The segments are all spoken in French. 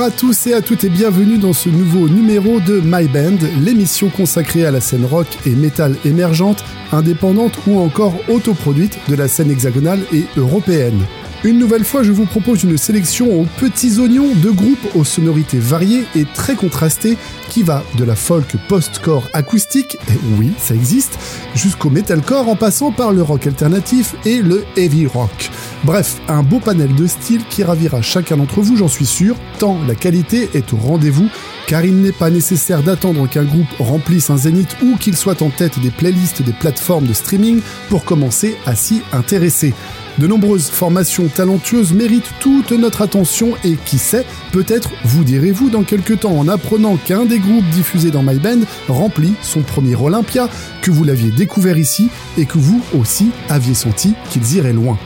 Bonjour à tous et à toutes et bienvenue dans ce nouveau numéro de My Band, l'émission consacrée à la scène rock et métal émergente, indépendante ou encore autoproduite de la scène hexagonale et européenne. Une nouvelle fois, je vous propose une sélection aux petits oignons de groupes aux sonorités variées et très contrastées qui va de la folk post-core acoustique, et oui, ça existe, jusqu'au metalcore en passant par le rock alternatif et le heavy rock. Bref, un beau panel de styles qui ravira chacun d'entre vous, j'en suis sûr, tant la qualité est au rendez-vous, car il n'est pas nécessaire d'attendre qu'un groupe remplisse un zénith ou qu'il soit en tête des playlists des plateformes de streaming pour commencer à s'y intéresser. De nombreuses formations talentueuses méritent toute notre attention et qui sait, peut-être vous direz-vous dans quelques temps en apprenant qu'un des groupes diffusés dans My Band remplit son premier Olympia, que vous l'aviez découvert ici et que vous aussi aviez senti qu'ils iraient loin.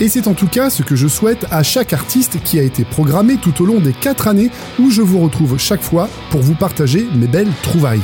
Et c'est en tout cas ce que je souhaite à chaque artiste qui a été programmé tout au long des 4 années où je vous retrouve chaque fois pour vous partager mes belles trouvailles.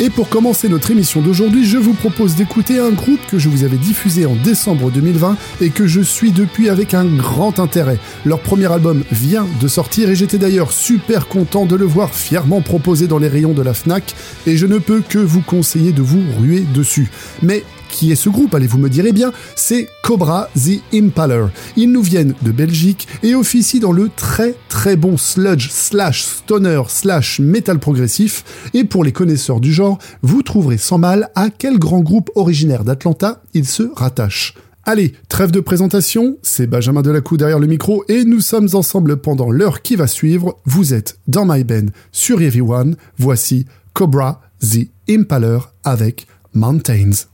Et pour commencer notre émission d'aujourd'hui, je vous propose d'écouter un groupe que je vous avais diffusé en décembre 2020 et que je suis depuis avec un grand intérêt. Leur premier album vient de sortir et j'étais d'ailleurs super content de le voir fièrement proposé dans les rayons de la FNAC et je ne peux que vous conseiller de vous ruer dessus. Mais qui est ce groupe, allez-vous me dire? Eh bien, c'est Cobra The Impaler. Ils nous viennent de Belgique et officient dans le très très bon sludge slash stoner slash metal progressif. Et pour les connaisseurs du genre, vous trouverez sans mal à quel grand groupe originaire d'Atlanta ils se rattachent. Allez, trêve de présentation, c'est Benjamin Delacou derrière le micro et nous sommes ensemble pendant l'heure qui va suivre. Vous êtes dans My Band sur Everyone. Voici Cobra The Impaler avec Mountains.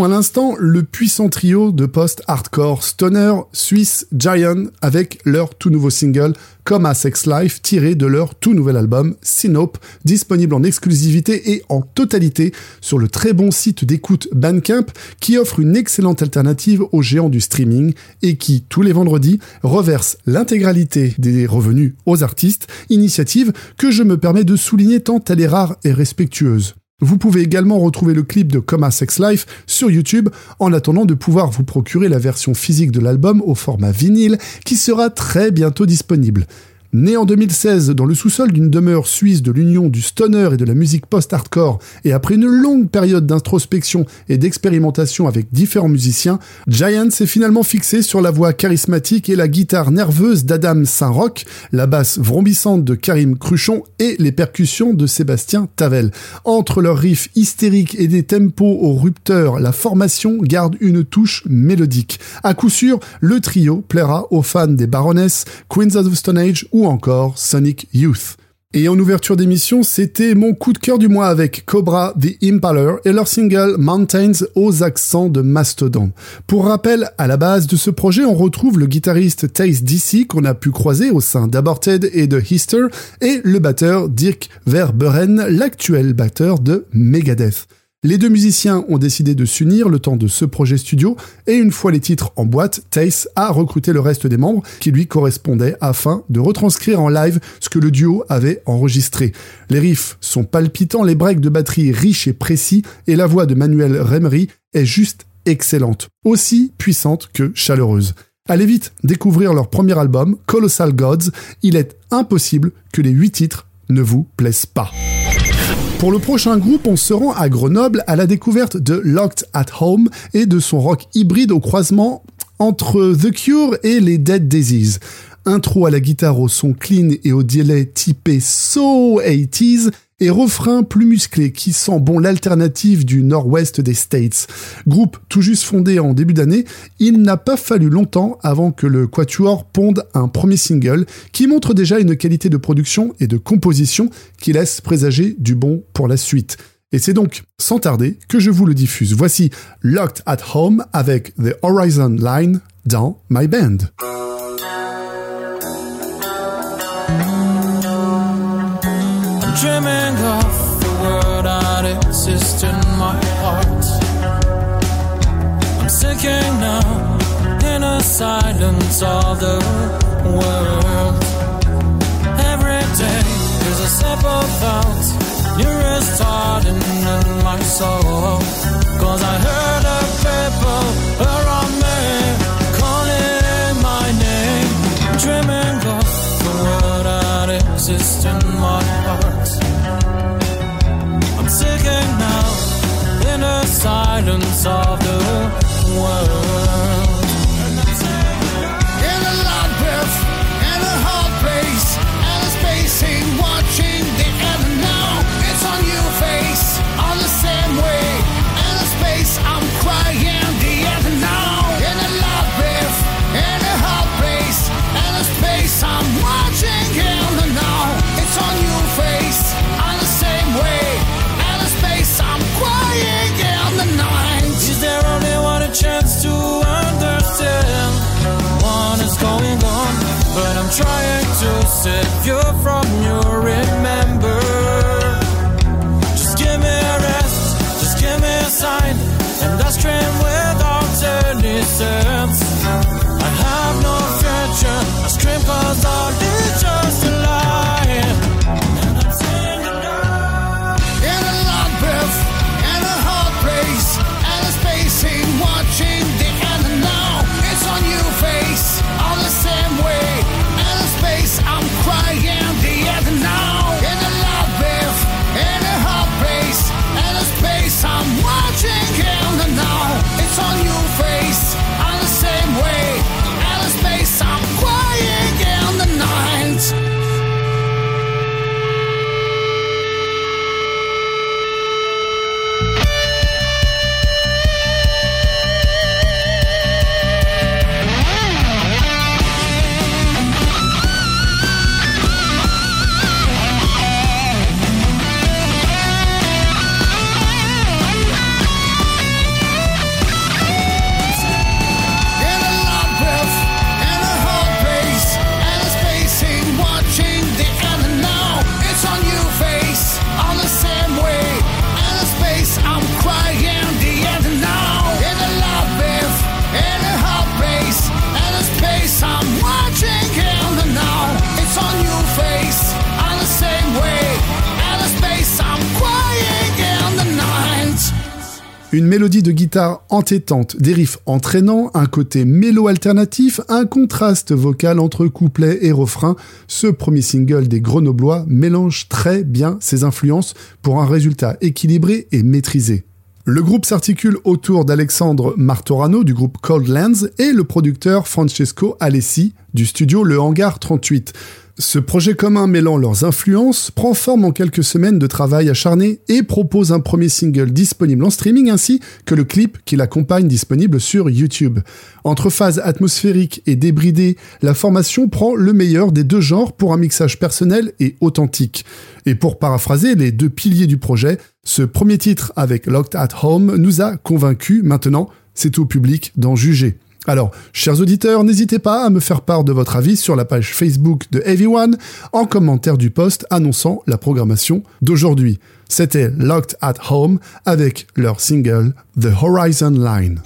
À l'instant le puissant trio de post-hardcore stoner suisse Giant avec leur tout nouveau single Coma Sex Life tiré de leur tout nouvel album Synope, disponible en exclusivité et en totalité sur le très bon site d'écoute Bandcamp qui offre une excellente alternative aux géants du streaming et qui, tous les vendredis, reverse l'intégralité des revenus aux artistes, initiative que je me permets de souligner tant elle est rare et respectueuse. Vous pouvez également retrouver le clip de Coma Sex Life sur YouTube en attendant de pouvoir vous procurer la version physique de l'album au format vinyle qui sera très bientôt disponible. Né en 2016 dans le sous-sol d'une demeure suisse de l'union du stoner et de la musique post-hardcore, et après une longue période d'introspection et d'expérimentation avec différents musiciens, Giant s'est finalement fixé sur la voix charismatique et la guitare nerveuse d'Adam Saint-Roch, la basse vrombissante de Karim Cruchon et les percussions de Sébastien Tavel. Entre leurs riffs hystériques et des tempos au rupteur, la formation garde une touche mélodique. À coup sûr, le trio plaira aux fans des Baroness, Queens of the Stone Age ou encore Sonic Youth. Et en ouverture d'émission, c'était mon coup de cœur du mois avec Cobra The Impaler et leur single Mountains aux accents de Mastodon. Pour rappel, à la base de ce projet, on retrouve le guitariste Taze DC qu'on a pu croiser au sein d'Aborted et de Hister et le batteur Dirk Verberen, l'actuel batteur de Megadeth. Les deux musiciens ont décidé de s'unir le temps de ce projet studio et une fois les titres en boîte, Tace a recruté le reste des membres qui lui correspondaient afin de retranscrire en live ce que le duo avait enregistré. Les riffs sont palpitants, les breaks de batterie riches et précis et la voix de Manuel Remery est juste excellente, aussi puissante que chaleureuse. Allez vite découvrir leur premier album, Colossal Gods, il est impossible que les huit titres ne vous plaisent pas. Pour le prochain groupe, on se rend à Grenoble à la découverte de Locked at Home et de son rock hybride au croisement entre The Cure et les Dead Daisies. Intro à la guitare au son clean et au delay typé so 80s, et refrain plus musclé qui sent bon l'alternative du nord-ouest des States. Groupe tout juste fondé en début d'année, il n'a pas fallu longtemps avant que le Quatuor ponde un premier single qui montre déjà une qualité de production et de composition qui laisse présager du bon pour la suite. Et c'est donc sans tarder que je vous le diffuse. Voici Locked at Home avec The Horizon Line dans My Band. I'm now in a silence of the world. Every day is a simple thought, nearest starting in my soul. Cause I heard the people around me calling my name, dreaming of the world that exists in my heart. I'm singing now in the silence of the trying to save you from your remember. Just give me a rest, just give me a sign, and I scream without any sense. Mélodie de guitare entêtante, des riffs entraînants, un côté mélo alternatif, un contraste vocal entre couplet et refrain, ce premier single des Grenoblois mélange très bien ses influences pour un résultat équilibré et maîtrisé. Le groupe s'articule autour d'Alexandre Martorano du groupe Cold Lands et le producteur Francesco Alessi du studio Le Hangar 38. Ce projet commun mêlant leurs influences prend forme en quelques semaines de travail acharné et propose un premier single disponible en streaming ainsi que le clip qui l'accompagne disponible sur YouTube. Entre phase atmosphérique et débridée, la formation prend le meilleur des deux genres pour un mixage personnel et authentique. Et pour paraphraser les deux piliers du projet, ce premier titre avec Locked at Home nous a convaincus, maintenant c'est au public d'en juger. Alors, chers auditeurs, n'hésitez pas à me faire part de votre avis sur la page Facebook de Everyone en commentaire du post annonçant la programmation d'aujourd'hui. C'était Locked at Home avec leur single The Horizon Line.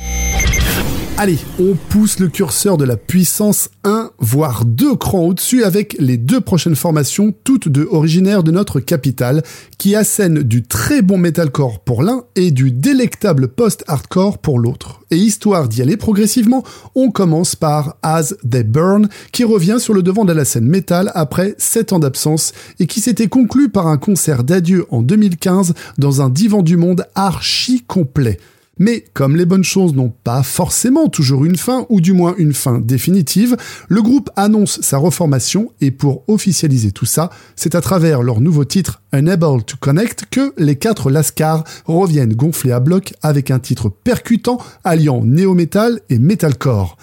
Allez, on pousse le curseur de la puissance 1, voire 2 crans au-dessus avec les deux prochaines formations, toutes deux originaires de notre capitale, qui assènent du très bon metalcore pour l'un et du délectable post-hardcore pour l'autre. Et histoire d'y aller progressivement, on commence par As They Burn, qui revient sur le devant de la scène métal après 7 ans d'absence et qui s'était conclu par un concert d'adieu en 2015 dans un divan du monde archi complet. Mais comme les bonnes choses n'ont pas forcément toujours une fin, ou du moins une fin définitive, le groupe annonce sa reformation et pour officialiser tout ça, c'est à travers leur nouveau titre Unable to Connect que les quatre Lascars reviennent gonfler à bloc avec un titre percutant alliant néo-metal et metalcore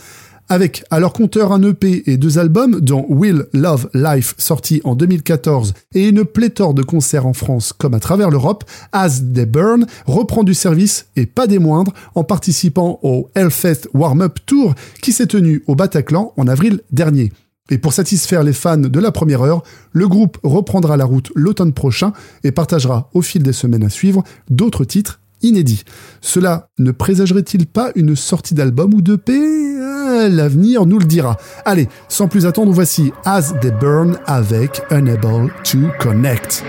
avec à leur compteur un EP et deux albums, dont Will Love Life sorti en 2014 et une pléthore de concerts en France comme à travers l'Europe, As They Burn reprend du service et pas des moindres en participant au Hellfest Warm-Up Tour qui s'est tenu au Bataclan en avril dernier. Et pour satisfaire les fans de la première heure, le groupe reprendra la route l'automne prochain et partagera au fil des semaines à suivre d'autres titres inédit. Cela ne présagerait-il pas une sortie d'album ou de P? Ah, L'avenir nous le dira. Allez, sans plus attendre, voici As They Burn avec Unable to Connect.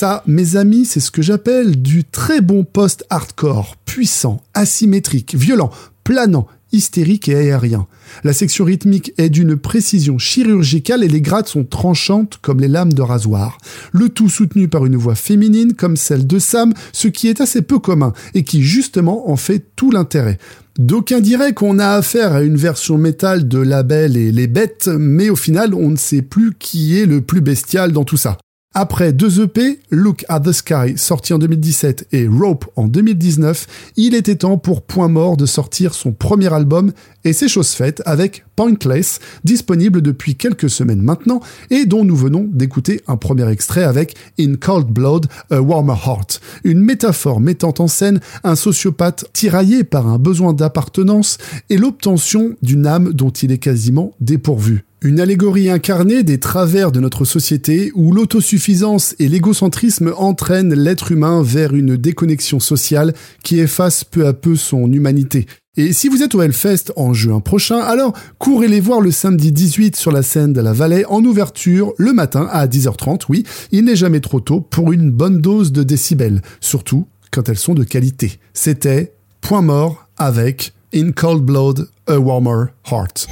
Ça, mes amis, c'est ce que j'appelle du très bon post-hardcore, puissant, asymétrique, violent, planant, hystérique et aérien. La section rythmique est d'une précision chirurgicale et les grades sont tranchantes comme les lames de rasoir. Le tout soutenu par une voix féminine comme celle de Sam, ce qui est assez peu commun et qui justement en fait tout l'intérêt. D'aucuns diraient qu'on a affaire à une version métal de La Belle et les Bêtes, mais au final on ne sait plus qui est le plus bestial dans tout ça. Après deux EP, Look at the Sky sorti en 2017 et Rope en 2019, il était temps pour Point Mort de sortir son premier album et c'est chose faite avec Pointless, disponible depuis quelques semaines maintenant et dont nous venons d'écouter un premier extrait avec In Cold Blood, A Warmer Heart, une métaphore mettant en scène un sociopathe tiraillé par un besoin d'appartenance et l'obtention d'une âme dont il est quasiment dépourvu. Une allégorie incarnée des travers de notre société où l'autosuffisance et l'égocentrisme entraînent l'être humain vers une déconnexion sociale qui efface peu à peu son humanité. Et si vous êtes au Hellfest en juin prochain, alors courez les voir le samedi 18 sur la scène de la Vallée en ouverture le matin à 10h30. Oui, il n'est jamais trop tôt pour une bonne dose de décibels, surtout quand elles sont de qualité. C'était Point mort avec In Cold Blood, A Warmer Heart.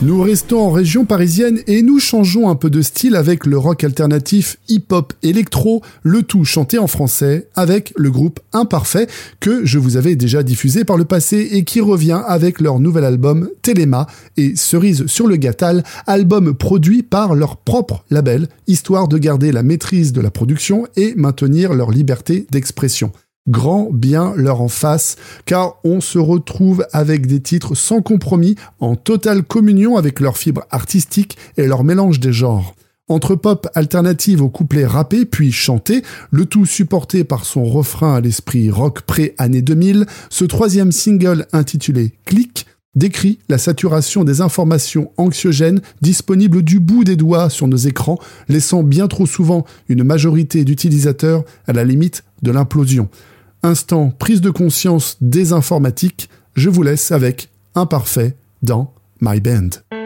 Nous restons en région parisienne et nous changeons un peu de style avec le rock alternatif hip-hop électro, le tout chanté en français avec le groupe Imparfait que je vous avais déjà diffusé par le passé et qui revient avec leur nouvel album Téléma et Cerise sur le Gâtal, album produit par leur propre label, histoire de garder la maîtrise de la production et maintenir leur liberté d'expression grand bien leur en face, car on se retrouve avec des titres sans compromis, en totale communion avec leur fibre artistique et leur mélange des genres. Entre pop alternative au couplet rappé puis chanté, le tout supporté par son refrain à l'esprit rock pré-année 2000, ce troisième single intitulé Click décrit la saturation des informations anxiogènes disponibles du bout des doigts sur nos écrans, laissant bien trop souvent une majorité d'utilisateurs à la limite de l'implosion instant prise de conscience des informatiques, je vous laisse avec Imparfait dans My Band.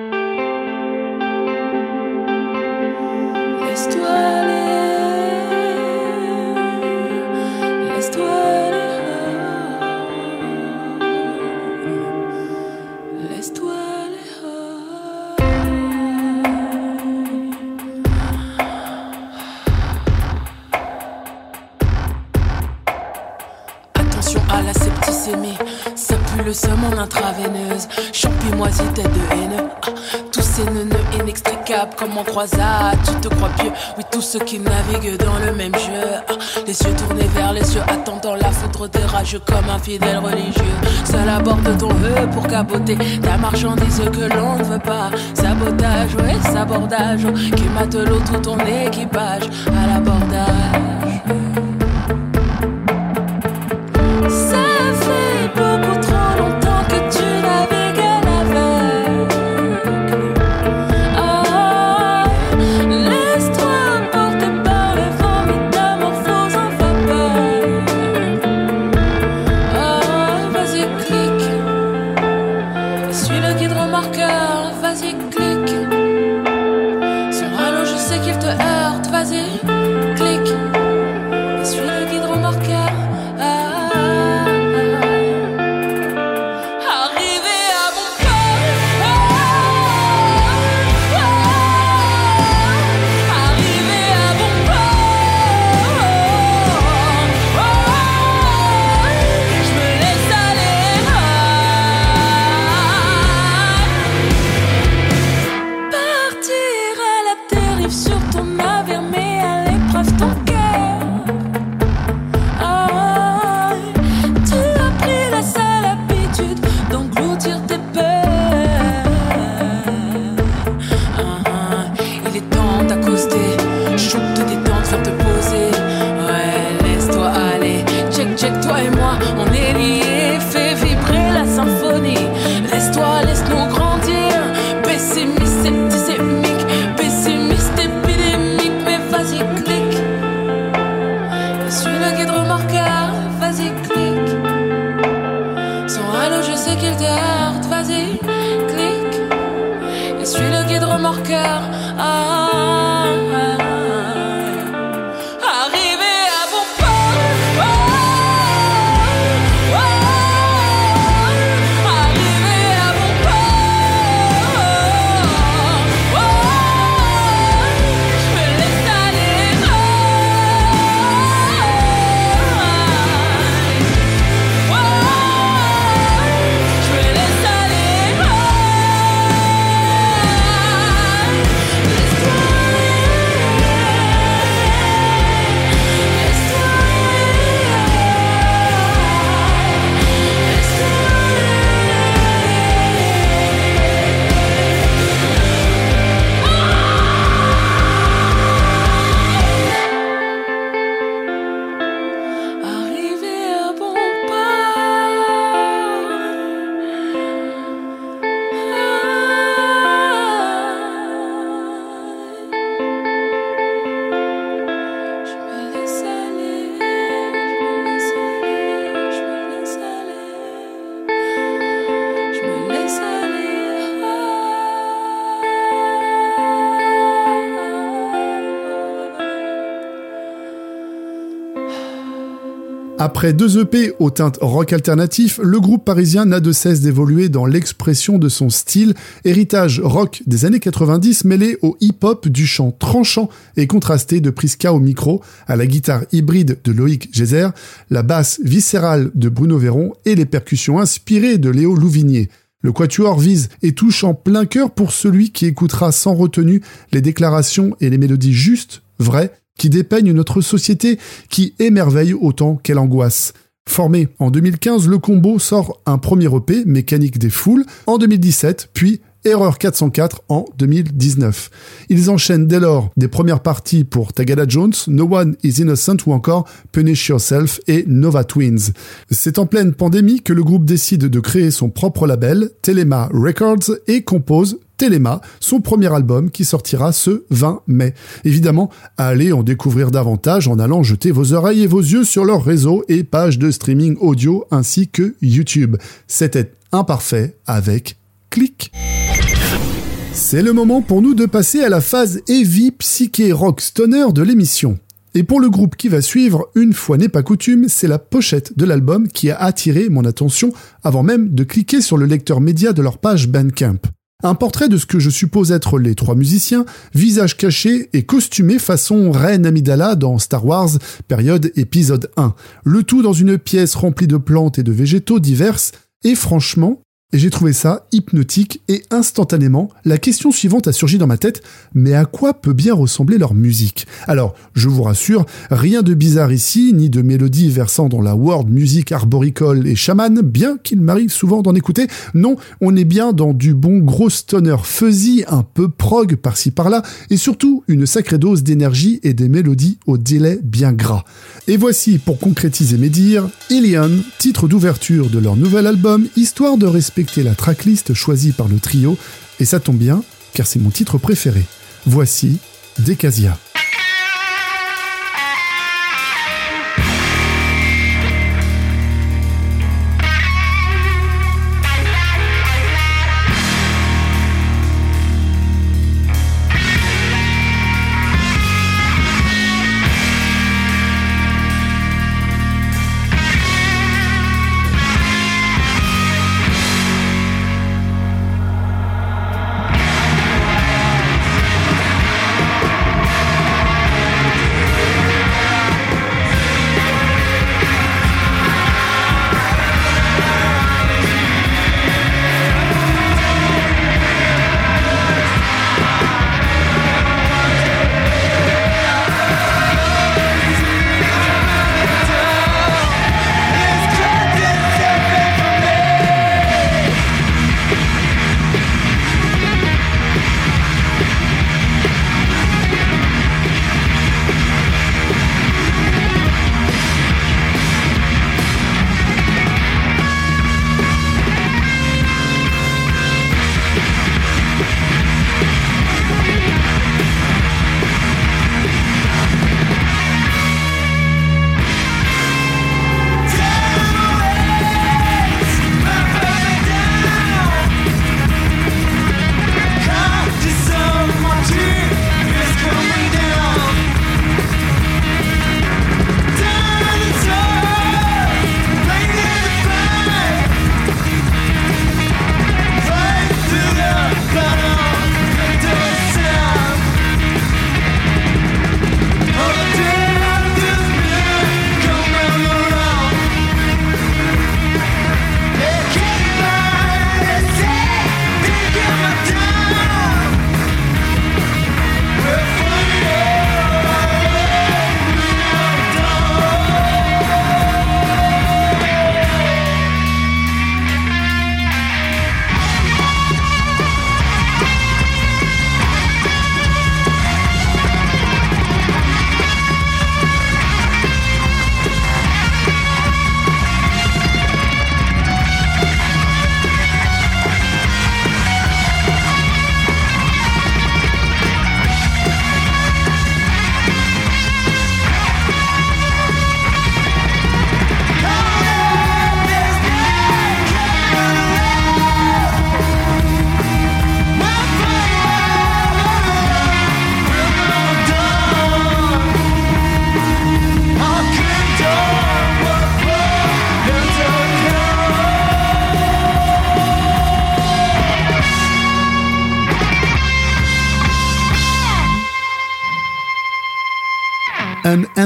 Ceux qui naviguent dans le même jeu. Ah, les yeux tournés vers les yeux, attendant la foudre des rageux comme un fidèle religieux. Seul à bord de ton vœu pour caboter ta marchandise que l'on ne veut pas. Sabotage, ouais, sabordage. Qui mate l'eau tout ton équipage à l'abordage. Après deux EP aux teintes rock alternatif, le groupe parisien n'a de cesse d'évoluer dans l'expression de son style, héritage rock des années 90 mêlé au hip-hop du chant tranchant et contrasté de Priska au micro, à la guitare hybride de Loïc Gézer, la basse viscérale de Bruno Véron et les percussions inspirées de Léo Louvigné. Le quatuor vise et touche en plein cœur pour celui qui écoutera sans retenue les déclarations et les mélodies justes, vraies, qui dépeignent notre société qui émerveille autant qu'elle angoisse. Formé en 2015, le combo sort un premier EP, Mécanique des Foules, en 2017, puis Erreur 404 en 2019. Ils enchaînent dès lors des premières parties pour Tagada Jones, No One is Innocent ou encore Punish Yourself et Nova Twins. C'est en pleine pandémie que le groupe décide de créer son propre label, Telema Records, et compose Telema, son premier album qui sortira ce 20 mai. Évidemment, allez en découvrir davantage en allant jeter vos oreilles et vos yeux sur leurs réseaux et pages de streaming audio ainsi que YouTube. C'était imparfait avec clic. C'est le moment pour nous de passer à la phase heavy psyché rock stoner de l'émission. Et pour le groupe qui va suivre, une fois n'est pas coutume, c'est la pochette de l'album qui a attiré mon attention avant même de cliquer sur le lecteur média de leur page Bandcamp. Un portrait de ce que je suppose être les trois musiciens, visage caché et costumé façon Reine Amidala dans Star Wars, période épisode 1. Le tout dans une pièce remplie de plantes et de végétaux diverses, et franchement, et j'ai trouvé ça hypnotique et instantanément, la question suivante a surgi dans ma tête, mais à quoi peut bien ressembler leur musique? Alors, je vous rassure, rien de bizarre ici, ni de mélodie versant dans la world music arboricole et chaman, bien qu'il m'arrive souvent d'en écouter. Non, on est bien dans du bon gros stoner fuzzy, un peu prog par-ci par-là, et surtout une sacrée dose d'énergie et des mélodies au délai bien gras. Et voici, pour concrétiser mes dires, Ilion, titre d'ouverture de leur nouvel album, histoire de respecter la tracklist choisie par le trio, et ça tombe bien, car c'est mon titre préféré. Voici Decasia.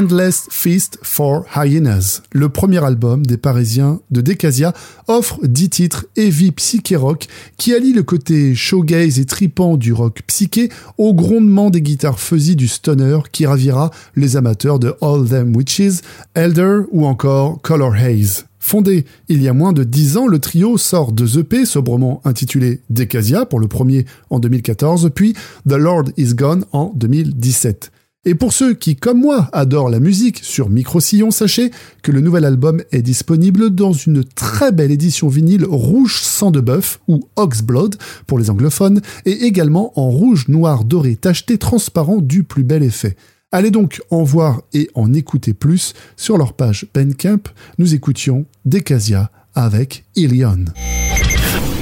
Endless Feast for Hyenas. Le premier album des Parisiens de Decasia offre dix titres heavy psyché rock qui allient le côté showgaze et tripant du rock psyché au grondement des guitares fuzzy du stoner qui ravira les amateurs de All Them Witches, Elder ou encore Color Haze. Fondé il y a moins de dix ans, le trio sort deux EP sobrement intitulés Decasia pour le premier en 2014, puis The Lord is Gone en 2017. Et pour ceux qui, comme moi, adorent la musique sur micro-sillon, sachez que le nouvel album est disponible dans une très belle édition vinyle rouge sang de bœuf, ou Oxblood pour les anglophones, et également en rouge noir doré tacheté transparent du plus bel effet. Allez donc en voir et en écouter plus sur leur page Bandcamp. Nous écoutions Decasia avec Ilion.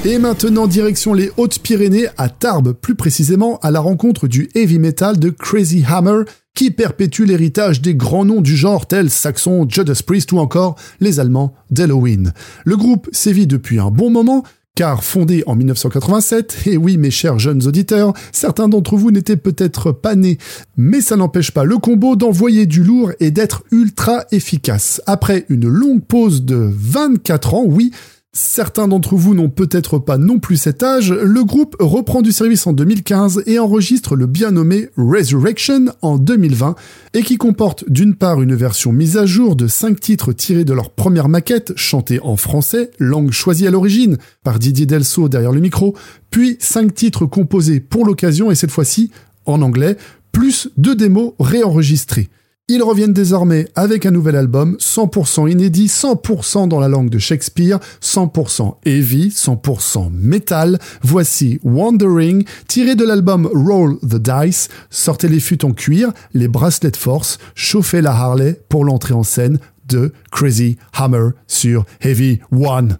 Et maintenant, direction les Hautes-Pyrénées, à Tarbes plus précisément, à la rencontre du heavy metal de Crazy Hammer, qui perpétue l'héritage des grands noms du genre tels Saxon, Judas Priest ou encore les Allemands d'Halloween. Le groupe sévit depuis un bon moment, car fondé en 1987, et oui mes chers jeunes auditeurs, certains d'entre vous n'étaient peut-être pas nés, mais ça n'empêche pas le combo d'envoyer du lourd et d'être ultra efficace. Après une longue pause de 24 ans, oui, Certains d'entre vous n'ont peut-être pas non plus cet âge, le groupe reprend du service en 2015 et enregistre le bien nommé Resurrection en 2020, et qui comporte d'une part une version mise à jour de 5 titres tirés de leur première maquette, chantée en français, langue choisie à l'origine par Didier Delso derrière le micro, puis 5 titres composés pour l'occasion et cette fois-ci en anglais, plus deux démos réenregistrées. Ils reviennent désormais avec un nouvel album 100% inédit, 100% dans la langue de Shakespeare, 100% heavy, 100% metal. Voici Wandering, tiré de l'album Roll the Dice. Sortez les fûts en cuir, les bracelets de force, chauffez la Harley pour l'entrée en scène de Crazy Hammer sur Heavy One.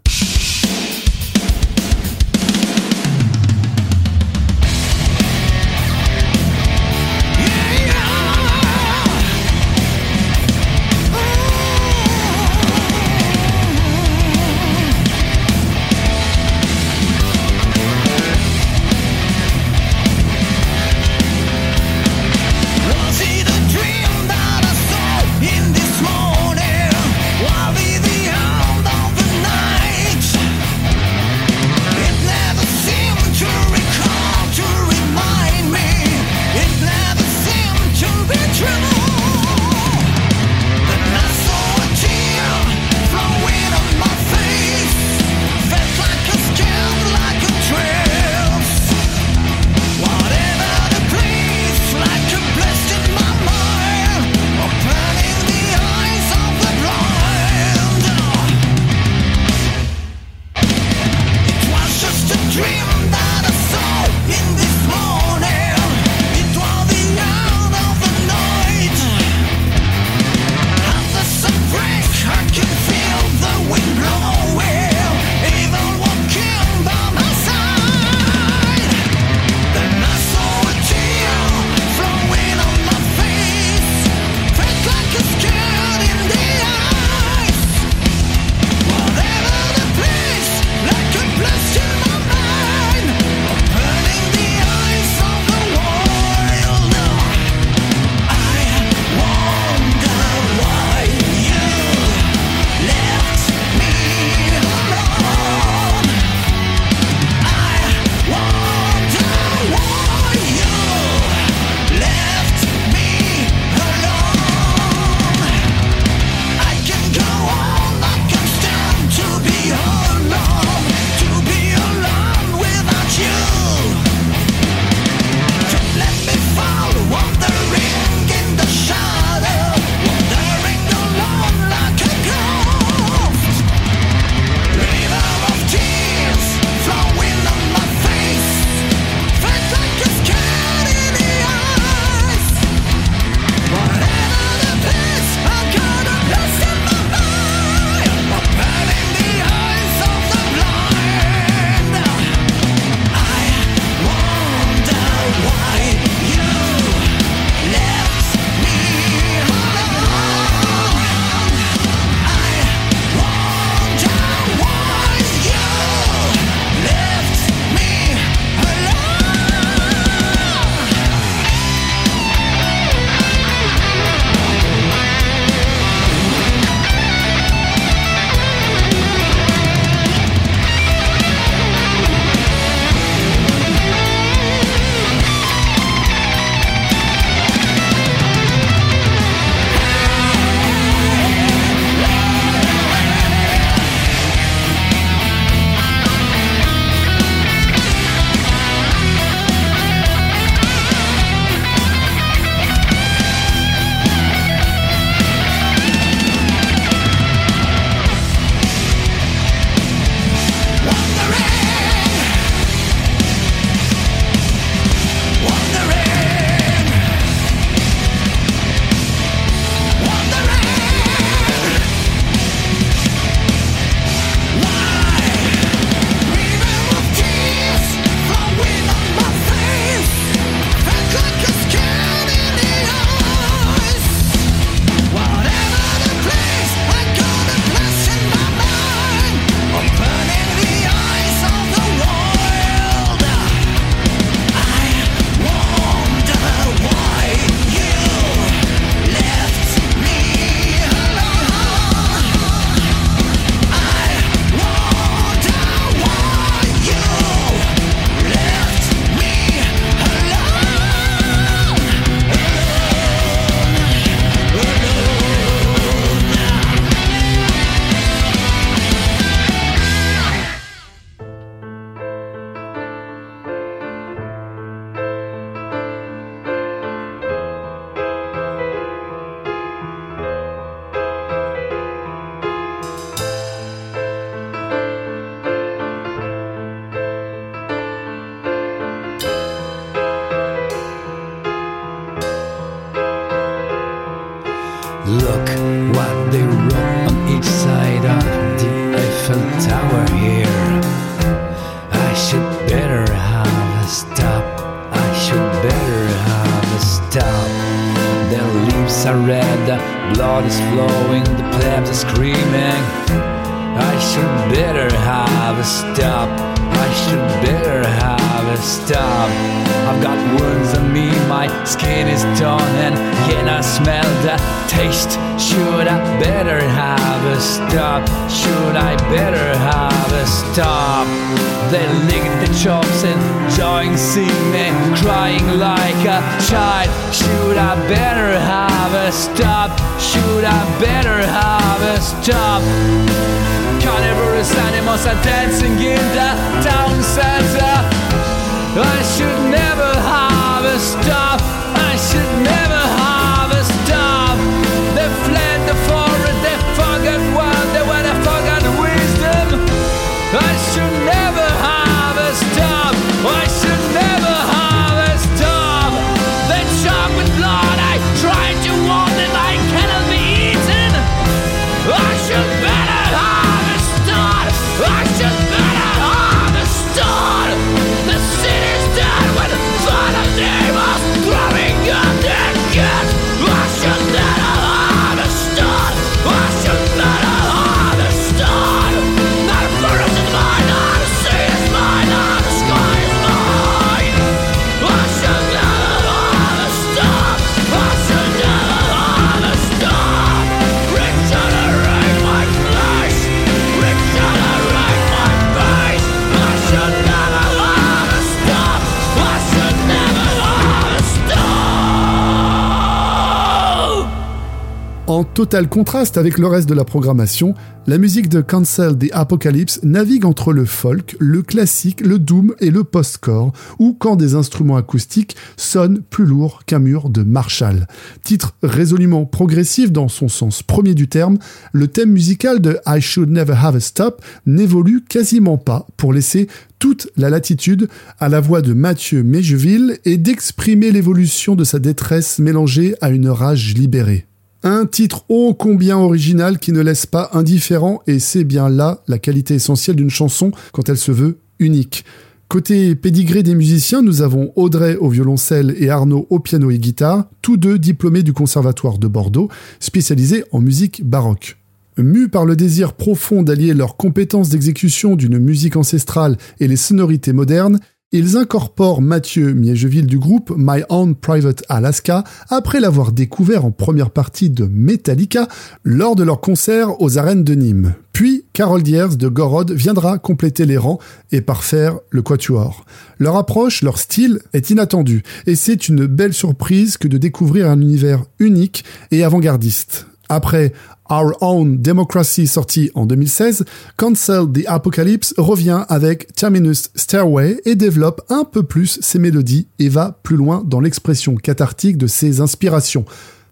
Total contraste avec le reste de la programmation, la musique de Cancel the Apocalypse navigue entre le folk, le classique, le doom et le post-core, ou quand des instruments acoustiques sonnent plus lourds qu'un mur de Marshall. Titre résolument progressif dans son sens premier du terme, le thème musical de I Should Never Have a Stop n'évolue quasiment pas pour laisser toute la latitude à la voix de Mathieu Mégeville et d'exprimer l'évolution de sa détresse mélangée à une rage libérée. Un titre ô combien original qui ne laisse pas indifférent et c'est bien là la qualité essentielle d'une chanson quand elle se veut unique. Côté pédigré des musiciens, nous avons Audrey au violoncelle et Arnaud au piano et guitare, tous deux diplômés du Conservatoire de Bordeaux, spécialisés en musique baroque. Mus par le désir profond d'allier leurs compétences d'exécution d'une musique ancestrale et les sonorités modernes, ils incorporent Mathieu Miegeville du groupe My Own Private Alaska après l'avoir découvert en première partie de Metallica lors de leur concert aux arènes de Nîmes. Puis, Carol Diers de Gorod viendra compléter les rangs et parfaire le quatuor. Leur approche, leur style est inattendu et c'est une belle surprise que de découvrir un univers unique et avant-gardiste. Après Our Own Democracy sorti en 2016, Cancel the Apocalypse revient avec Terminus Stairway et développe un peu plus ses mélodies et va plus loin dans l'expression cathartique de ses inspirations.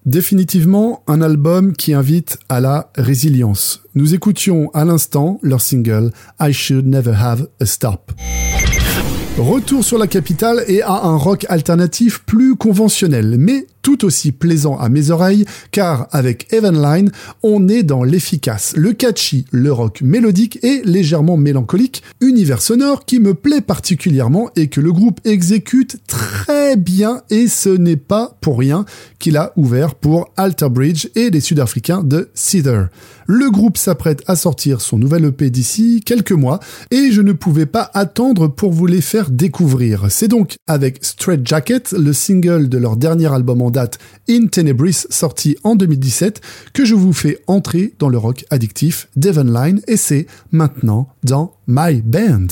Définitivement un album qui invite à la résilience. Nous écoutions à l'instant leur single I Should Never Have a Stop. Retour sur la capitale et à un rock alternatif plus conventionnel, mais tout aussi plaisant à mes oreilles, car avec Evenline, on est dans l'efficace, le catchy, le rock mélodique et légèrement mélancolique, univers sonore qui me plaît particulièrement et que le groupe exécute très bien et ce n'est pas pour rien qu'il a ouvert pour Alter Bridge et les Sud-Africains de Cedar. Le groupe s'apprête à sortir son nouvel EP d'ici quelques mois et je ne pouvais pas attendre pour vous les faire découvrir. C'est donc avec Straight Jacket, le single de leur dernier album en date In Tenebris sorti en 2017, que je vous fais entrer dans le rock addictif Devonline et c'est maintenant dans My Band.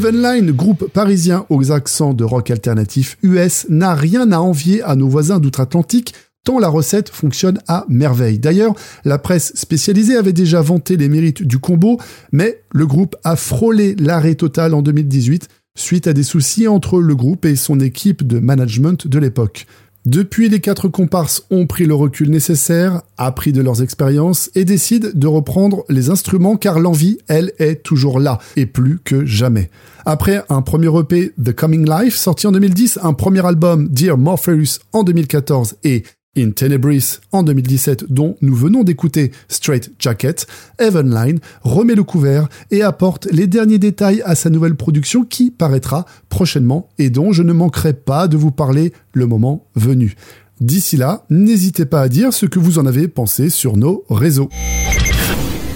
Evenline, groupe parisien aux accents de rock alternatif US, n'a rien à envier à nos voisins d'outre-Atlantique tant la recette fonctionne à merveille. D'ailleurs, la presse spécialisée avait déjà vanté les mérites du combo, mais le groupe a frôlé l'arrêt total en 2018 suite à des soucis entre le groupe et son équipe de management de l'époque. Depuis, les quatre comparses ont pris le recul nécessaire, appris de leurs expériences et décident de reprendre les instruments car l'envie, elle, est toujours là et plus que jamais. Après un premier EP The Coming Life sorti en 2010, un premier album Dear Morpheus en 2014 et In Tenebris en 2017 dont nous venons d'écouter Straight Jacket, Evenline remet le couvert et apporte les derniers détails à sa nouvelle production qui paraîtra prochainement et dont je ne manquerai pas de vous parler le moment venu. D'ici là, n'hésitez pas à dire ce que vous en avez pensé sur nos réseaux.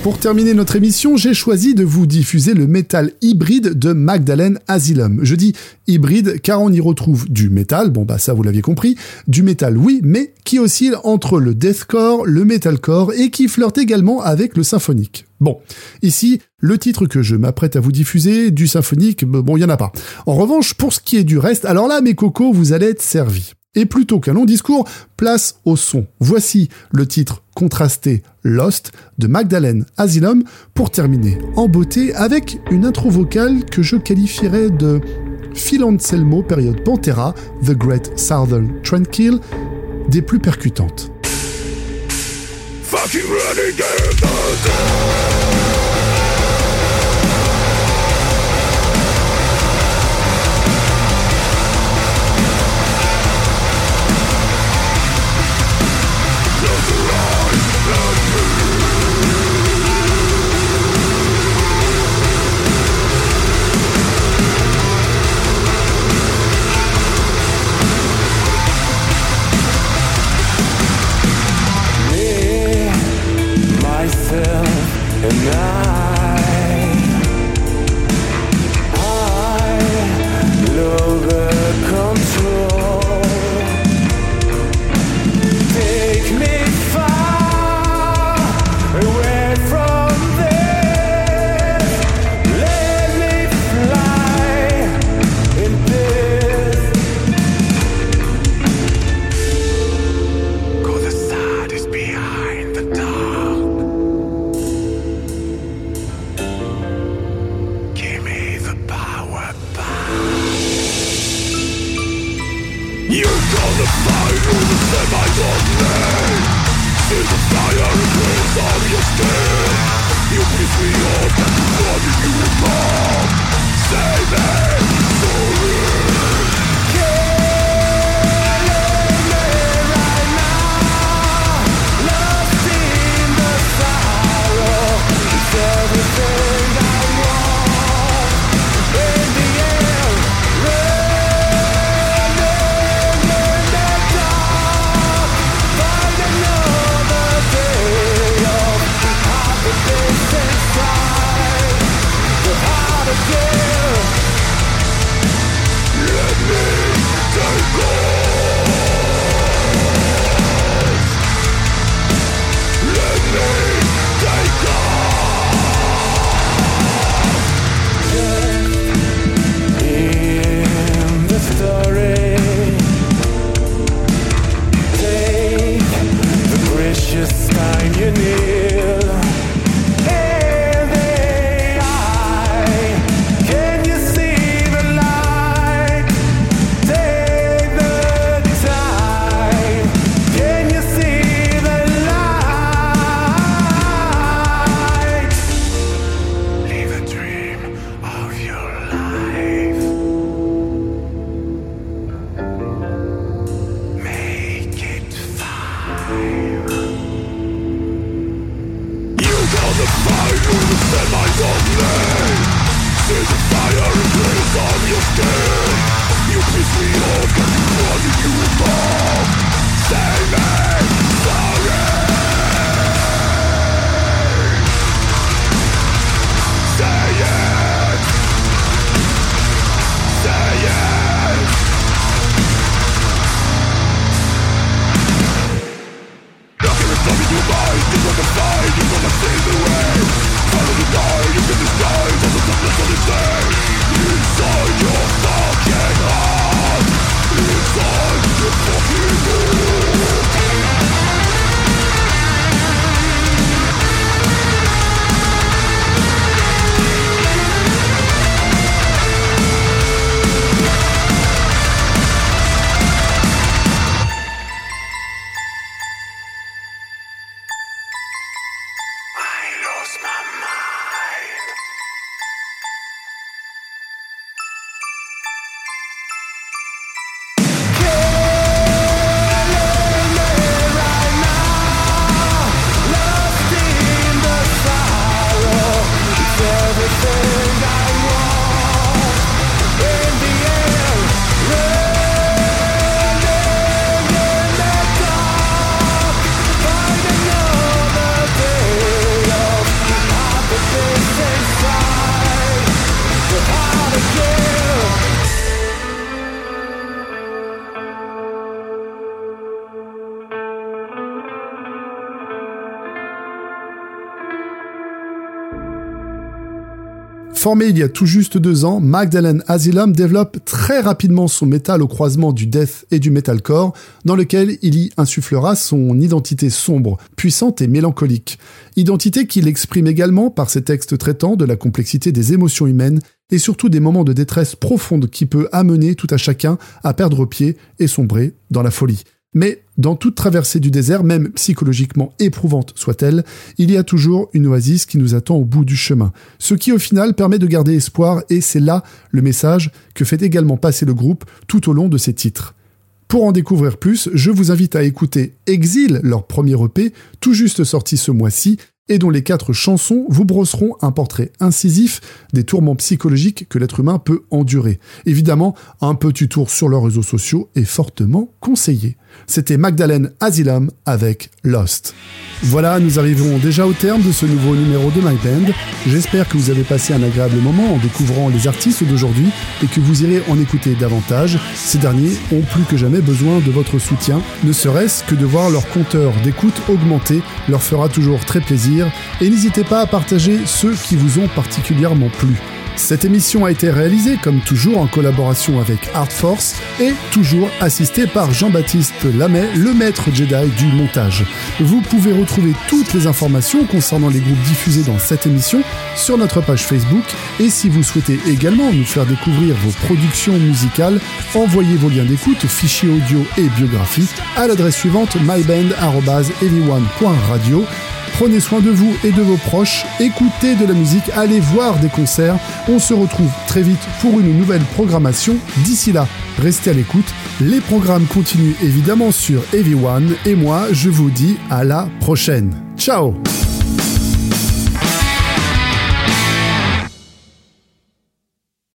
Pour terminer notre émission, j'ai choisi de vous diffuser le métal hybride de Magdalene Asylum. Je dis hybride car on y retrouve du métal, bon bah ça vous l'aviez compris, du métal oui, mais qui oscille entre le deathcore, le metalcore et qui flirte également avec le symphonique. Bon, ici, le titre que je m'apprête à vous diffuser, du symphonique, bon, il y en a pas. En revanche, pour ce qui est du reste, alors là, mes cocos, vous allez être servis. Et plutôt qu'un long discours, place au son. Voici le titre contrasté Lost de Magdalene Asylum pour terminer en beauté avec une intro vocale que je qualifierais de Phil Anselmo période Pantera, The Great Southern Tranquil, des plus percutantes. Fucking running understand You piss me off cause you thought that you evolve. Formé il y a tout juste deux ans, Magdalene Asylum développe très rapidement son métal au croisement du death et du metalcore, dans lequel il y insufflera son identité sombre, puissante et mélancolique. Identité qu'il exprime également par ses textes traitant de la complexité des émotions humaines et surtout des moments de détresse profonde qui peut amener tout à chacun à perdre pied et sombrer dans la folie. Mais dans toute traversée du désert, même psychologiquement éprouvante soit-elle, il y a toujours une oasis qui nous attend au bout du chemin. Ce qui au final permet de garder espoir et c'est là le message que fait également passer le groupe tout au long de ses titres. Pour en découvrir plus, je vous invite à écouter Exil, leur premier EP, tout juste sorti ce mois-ci, et dont les quatre chansons vous brosseront un portrait incisif des tourments psychologiques que l'être humain peut endurer. Évidemment, un petit tour sur leurs réseaux sociaux est fortement conseillé. C'était Magdalene Asylum avec Lost. Voilà, nous arrivons déjà au terme de ce nouveau numéro de My Band. J'espère que vous avez passé un agréable moment en découvrant les artistes d'aujourd'hui et que vous irez en écouter davantage. Ces derniers ont plus que jamais besoin de votre soutien. Ne serait-ce que de voir leur compteur d'écoute augmenter leur fera toujours très plaisir. Et n'hésitez pas à partager ceux qui vous ont particulièrement plu. Cette émission a été réalisée, comme toujours, en collaboration avec Art Force et toujours assistée par Jean-Baptiste Lamet, le maître Jedi du montage. Vous pouvez retrouver toutes les informations concernant les groupes diffusés dans cette émission sur notre page Facebook et si vous souhaitez également nous faire découvrir vos productions musicales, envoyez vos liens d'écoute, fichiers audio et biographies à l'adresse suivante myband.everyone.radio Prenez soin de vous et de vos proches, écoutez de la musique, allez voir des concerts. On se retrouve très vite pour une nouvelle programmation. D'ici là, restez à l'écoute. Les programmes continuent évidemment sur Everyone et moi, je vous dis à la prochaine. Ciao